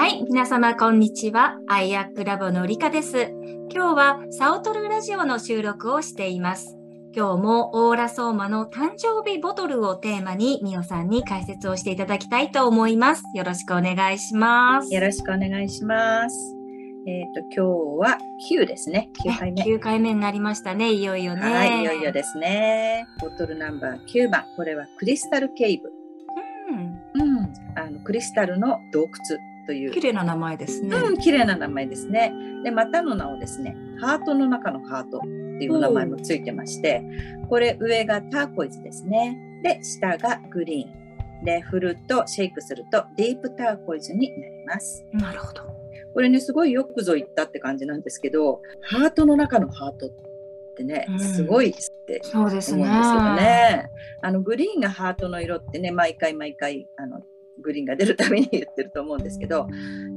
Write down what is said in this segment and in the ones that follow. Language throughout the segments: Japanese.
はい、皆様こんにちは。アイアックラボのりかです。今日はサオトルラジオの収録をしています。今日もオーラソーマの誕生日ボトルをテーマにみおさんに解説をしていただきたいと思います。よろしくお願いします。よろしくお願いします。えっ、と今日は9ですね。9回目。9回目になりましたね。いよいよね。はい、いよいよですね。ボトルナンバー9番。これはクリスタルケイブ。うん。うん、あのクリスタルの洞窟という。綺麗な名前ですね。うん、綺麗な名前ですね。で、またの名をですね、ハートの中のハートっていう名前もついてまして、これ上がターコイズですね。で、下がグリーン。で、振ると、シェイクすると、ディープターコイズになります。なるほど。これね、すごいよくぞ言ったって感じなんですけど、ハートの中のハートってねう、んすごいってそうですね。思うんですけどね。あの、グリーンがハートの色ってね、毎回毎回、あの、グリーンが出るたびに言ってると思うんですけど、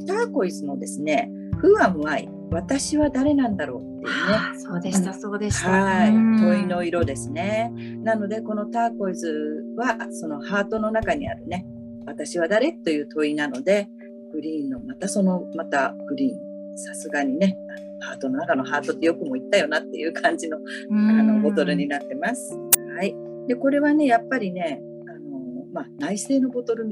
ターコイズのですね、Who am I? 私は誰なんだろうっていうね。そうでした、そうでした。はい、うん問いの色ですね。なので、このターコイズは、そのハートの中にあるね、私は誰という問いなので、グリーンの、またその、またグリーン、さすがにね、ハートの中のハートってよくも言ったよなっていう感じのうんあのボトルになってます。はい。で、これはね、やっぱりね、あの、まあ、内製のボトル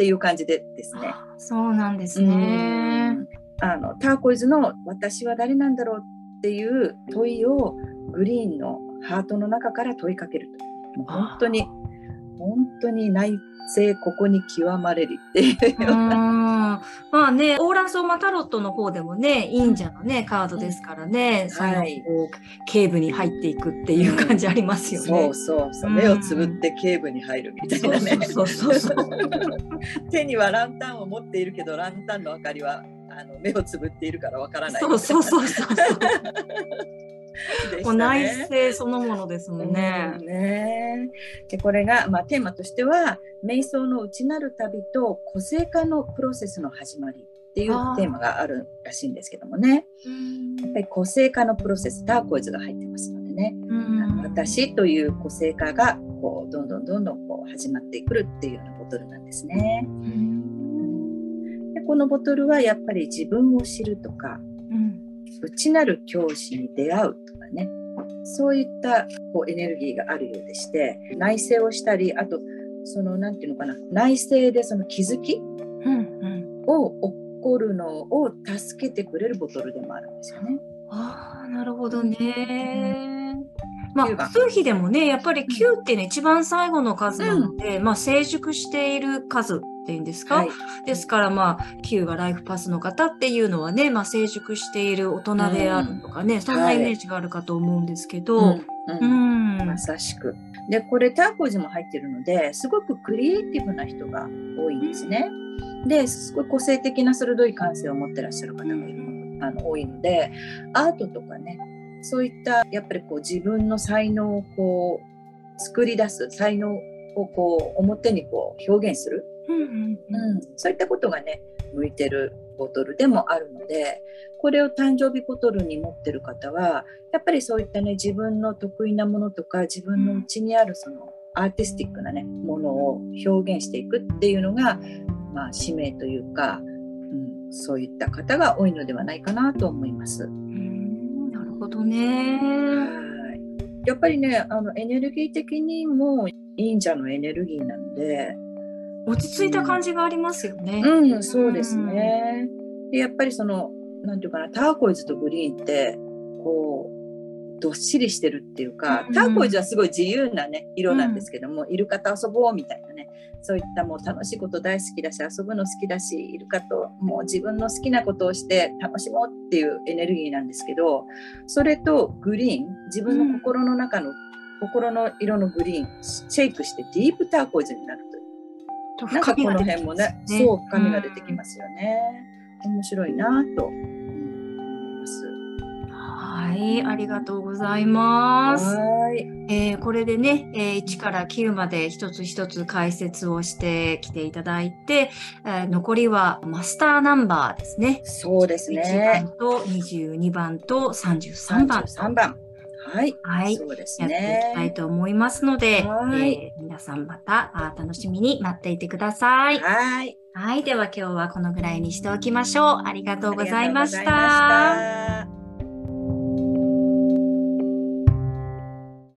っていう感じでですね。あそうなんですうね。んあのターコイズの「私は誰なんだろう?」っていう問いをグリーンのハートの中から問いかけるともう本当に本当に内政ここに極まれりっていう。うん。ような、まあね、オーランソーマタロットの方でもね、忍者のね、カードですからね、うはい。警部に入っていくっていう感じありますよね。そうそうそう。うん。目をつぶって警部に入るみたいなね。そうそうそうそう。手にはランタンを持っているけどランタンの明かりはあの目をつぶっているからわからない。そうそうそうそう。ね。もう内政そのものですもんね。うん。ね。でこれが、まあ、テーマとしては瞑想の内なる旅と個性化のプロセスの始まりっていうテーマがあるらしいんですけどもね。やっぱり個性化のプロセスターコイズが入ってますのでね、うん。私という個性化がこうどんどんどんどんこう始まってくるっていうようなボトルなんですね。うん。でこのボトルはやっぱり自分を知るとかうん内なる教師に出会うとかね。そういったこうエネルギーがあるようでして内省をしたりあとそのなんていうのかな内省でその気づきうんうん。を起こるのを助けてくれるボトルでもあるんですよね。ああ、なるほどね。ま九番あ、数比でもね、やっぱり9ってね、一番最後の数なので、まあ、成熟している数っていうんですか、はい、ですから、まあ、9がライフパスの方っていうのはね、まあ、成熟している大人であるとかね、そんなイメージがあるかと思うんですけど、うん。ううん。ん。まさしく。でこれターコイズも入ってるのですごくクリエイティブな人が多いんですね。ですごい個性的な鋭い感性を持ってらっしゃる方がいるのあの多いのでアートとかねそういったやっぱりこう自分の才能をこう作り出す才能をこう表にこう表現する、うんうんうん、そういったことがね向いてるボトルでもあるのでこれを誕生日ボトルに持ってる方はやっぱりそういったね自分の得意なものとか自分の内にあるそのアーティスティックなねものを表現していくっていうのが、まあ、使命というか、うん、そういった方が多いのではないかなと思います。うんなるほどね。はいやっぱりねあのエネルギー的にも忍者のエネルギーなので、落ち着いた感じがありますよね。うん、そうですね。でやっぱりその、なんていうかな、ターコイズとグリーンって、こう、どっしりしてるっていうか、うんターコイズはすごい自由なね、色なんですけども、イルカと遊ぼうみたいなね、そういったもう楽しいこと大好きだし、遊ぶの好きだし、イルカともう自分の好きなことをして楽しもうっていうエネルギーなんですけど、それとグリーン、自分の心の中の、心の色のグリーン、シェイクしてディープターコイズになる。なんかこの辺もね、そう、深みが出てきますよね。面白いなと思います。はい、ありがとうございます。はーい。えーこれでね、えー1から9まで一つ一つ解説をしてきていただいて、えー残りはマスターナンバーですね。そうです1ね。番と22番と33番。33番。はい、はいそうですやっていきたいね。と思いますので、はいえー皆さんまたあ楽しみに待っていてください。はい、はい、では今日はこのぐらいにしておきましょう。ありがとうございま。した